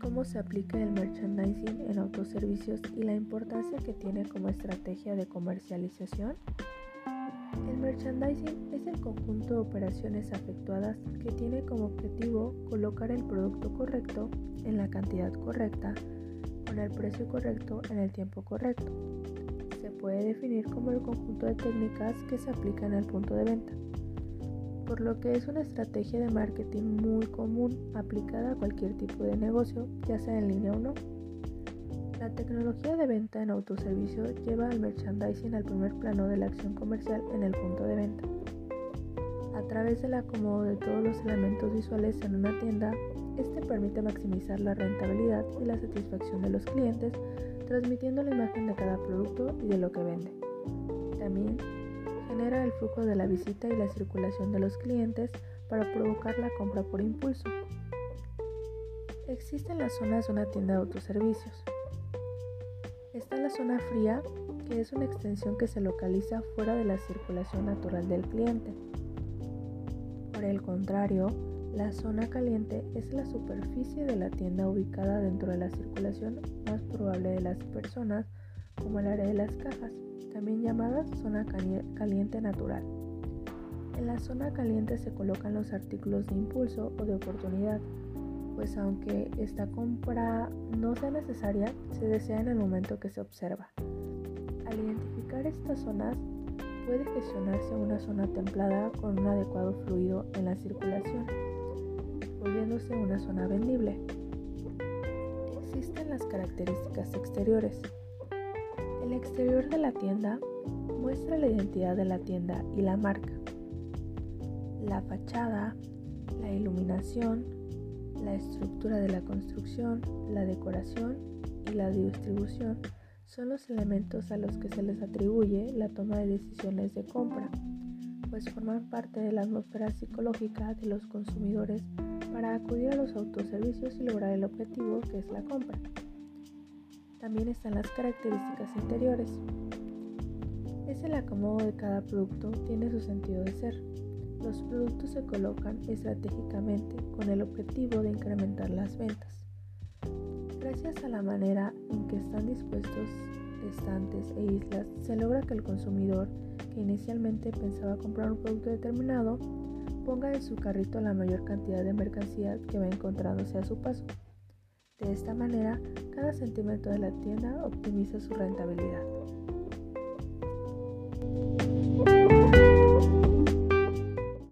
cómo se aplica el merchandising en autoservicios y la importancia que tiene como estrategia de comercialización? El merchandising es el conjunto de operaciones efectuadas que tiene como objetivo colocar el producto correcto en la cantidad correcta, con el precio correcto en el tiempo correcto. Se puede definir como el conjunto de técnicas que se aplican al punto de venta por lo que es una estrategia de marketing muy común aplicada a cualquier tipo de negocio, ya sea en línea o no. La tecnología de venta en autoservicio lleva al merchandising al primer plano de la acción comercial en el punto de venta. A través del acomodo de todos los elementos visuales en una tienda, este permite maximizar la rentabilidad y la satisfacción de los clientes, transmitiendo la imagen de cada producto y de lo que vende. También genera el flujo de la visita y la circulación de los clientes para provocar la compra por impulso. Existen las zonas de una tienda de autoservicios. Está la zona fría, que es una extensión que se localiza fuera de la circulación natural del cliente. Por el contrario, la zona caliente es la superficie de la tienda ubicada dentro de la circulación más probable de las personas, como el área de las cajas también llamada zona caliente natural. En la zona caliente se colocan los artículos de impulso o de oportunidad, pues aunque esta compra no sea necesaria, se desea en el momento que se observa. Al identificar estas zonas, puede gestionarse una zona templada con un adecuado fluido en la circulación, volviéndose una zona vendible. Existen las características exteriores, el exterior de la tienda muestra la identidad de la tienda y la marca. La fachada, la iluminación, la estructura de la construcción, la decoración y la distribución son los elementos a los que se les atribuye la toma de decisiones de compra, pues forman parte de la atmósfera psicológica de los consumidores para acudir a los autoservicios y lograr el objetivo que es la compra. También están las características interiores. Es el acomodo de cada producto tiene su sentido de ser. Los productos se colocan estratégicamente con el objetivo de incrementar las ventas. Gracias a la manera en que están dispuestos estantes e islas, se logra que el consumidor, que inicialmente pensaba comprar un producto determinado, ponga en su carrito la mayor cantidad de mercancía que va encontrándose a su paso. De esta manera, cada centímetro de la tienda optimiza su rentabilidad.